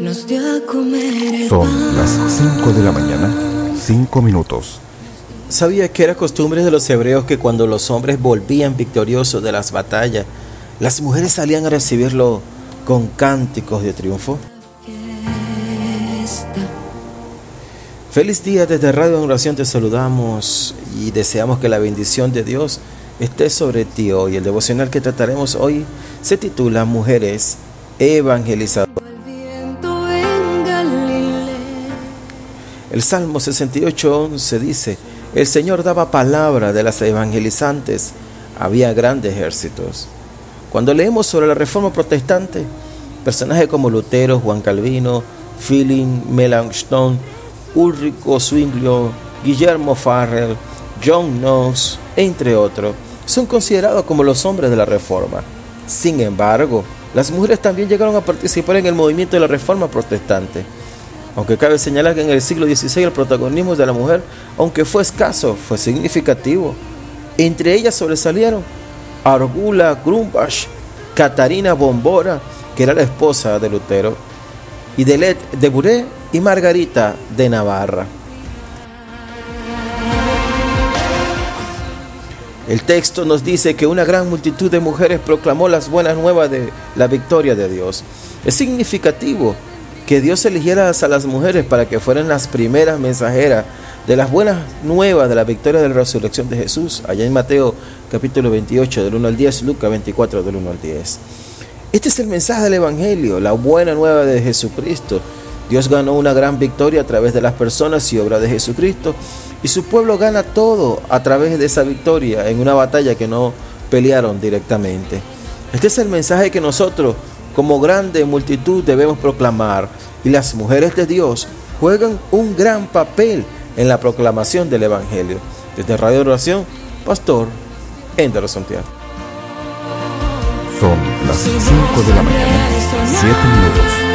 nos dio a comer el Son las 5 de la mañana, 5 minutos. ¿Sabía que era costumbre de los hebreos que cuando los hombres volvían victoriosos de las batallas, las mujeres salían a recibirlo con cánticos de triunfo? Feliz día desde Radio en Oración te saludamos y deseamos que la bendición de Dios esté sobre ti hoy. El devocional que trataremos hoy se titula Mujeres Evangelizadoras. El Salmo 68.11 dice, el Señor daba palabra de las evangelizantes, había grandes ejércitos. Cuando leemos sobre la reforma protestante, personajes como Lutero, Juan Calvino, Philip Melanchthon, Ulrico Zwinglio, Guillermo Farrell, John Knox, entre otros, son considerados como los hombres de la reforma. Sin embargo, las mujeres también llegaron a participar en el movimiento de la reforma protestante. Aunque cabe señalar que en el siglo XVI el protagonismo de la mujer, aunque fue escaso, fue significativo. Entre ellas sobresalieron Argula Grumbach, Catarina Bombora, que era la esposa de Lutero, y Delet de Buré y Margarita de Navarra. El texto nos dice que una gran multitud de mujeres proclamó las buenas nuevas de la victoria de Dios. Es significativo que Dios eligiera a las mujeres para que fueran las primeras mensajeras de las buenas nuevas de la victoria de la resurrección de Jesús, allá en Mateo capítulo 28 del 1 al 10, Lucas 24 del 1 al 10. Este es el mensaje del Evangelio, la buena nueva de Jesucristo. Dios ganó una gran victoria a través de las personas y obra de Jesucristo y su pueblo gana todo a través de esa victoria en una batalla que no pelearon directamente. Este es el mensaje que nosotros como grande multitud debemos proclamar y las mujeres de Dios juegan un gran papel en la proclamación del Evangelio. Desde Radio Oración, Pastor Ender Santiago. Son las 5 de la mañana, 7 minutos.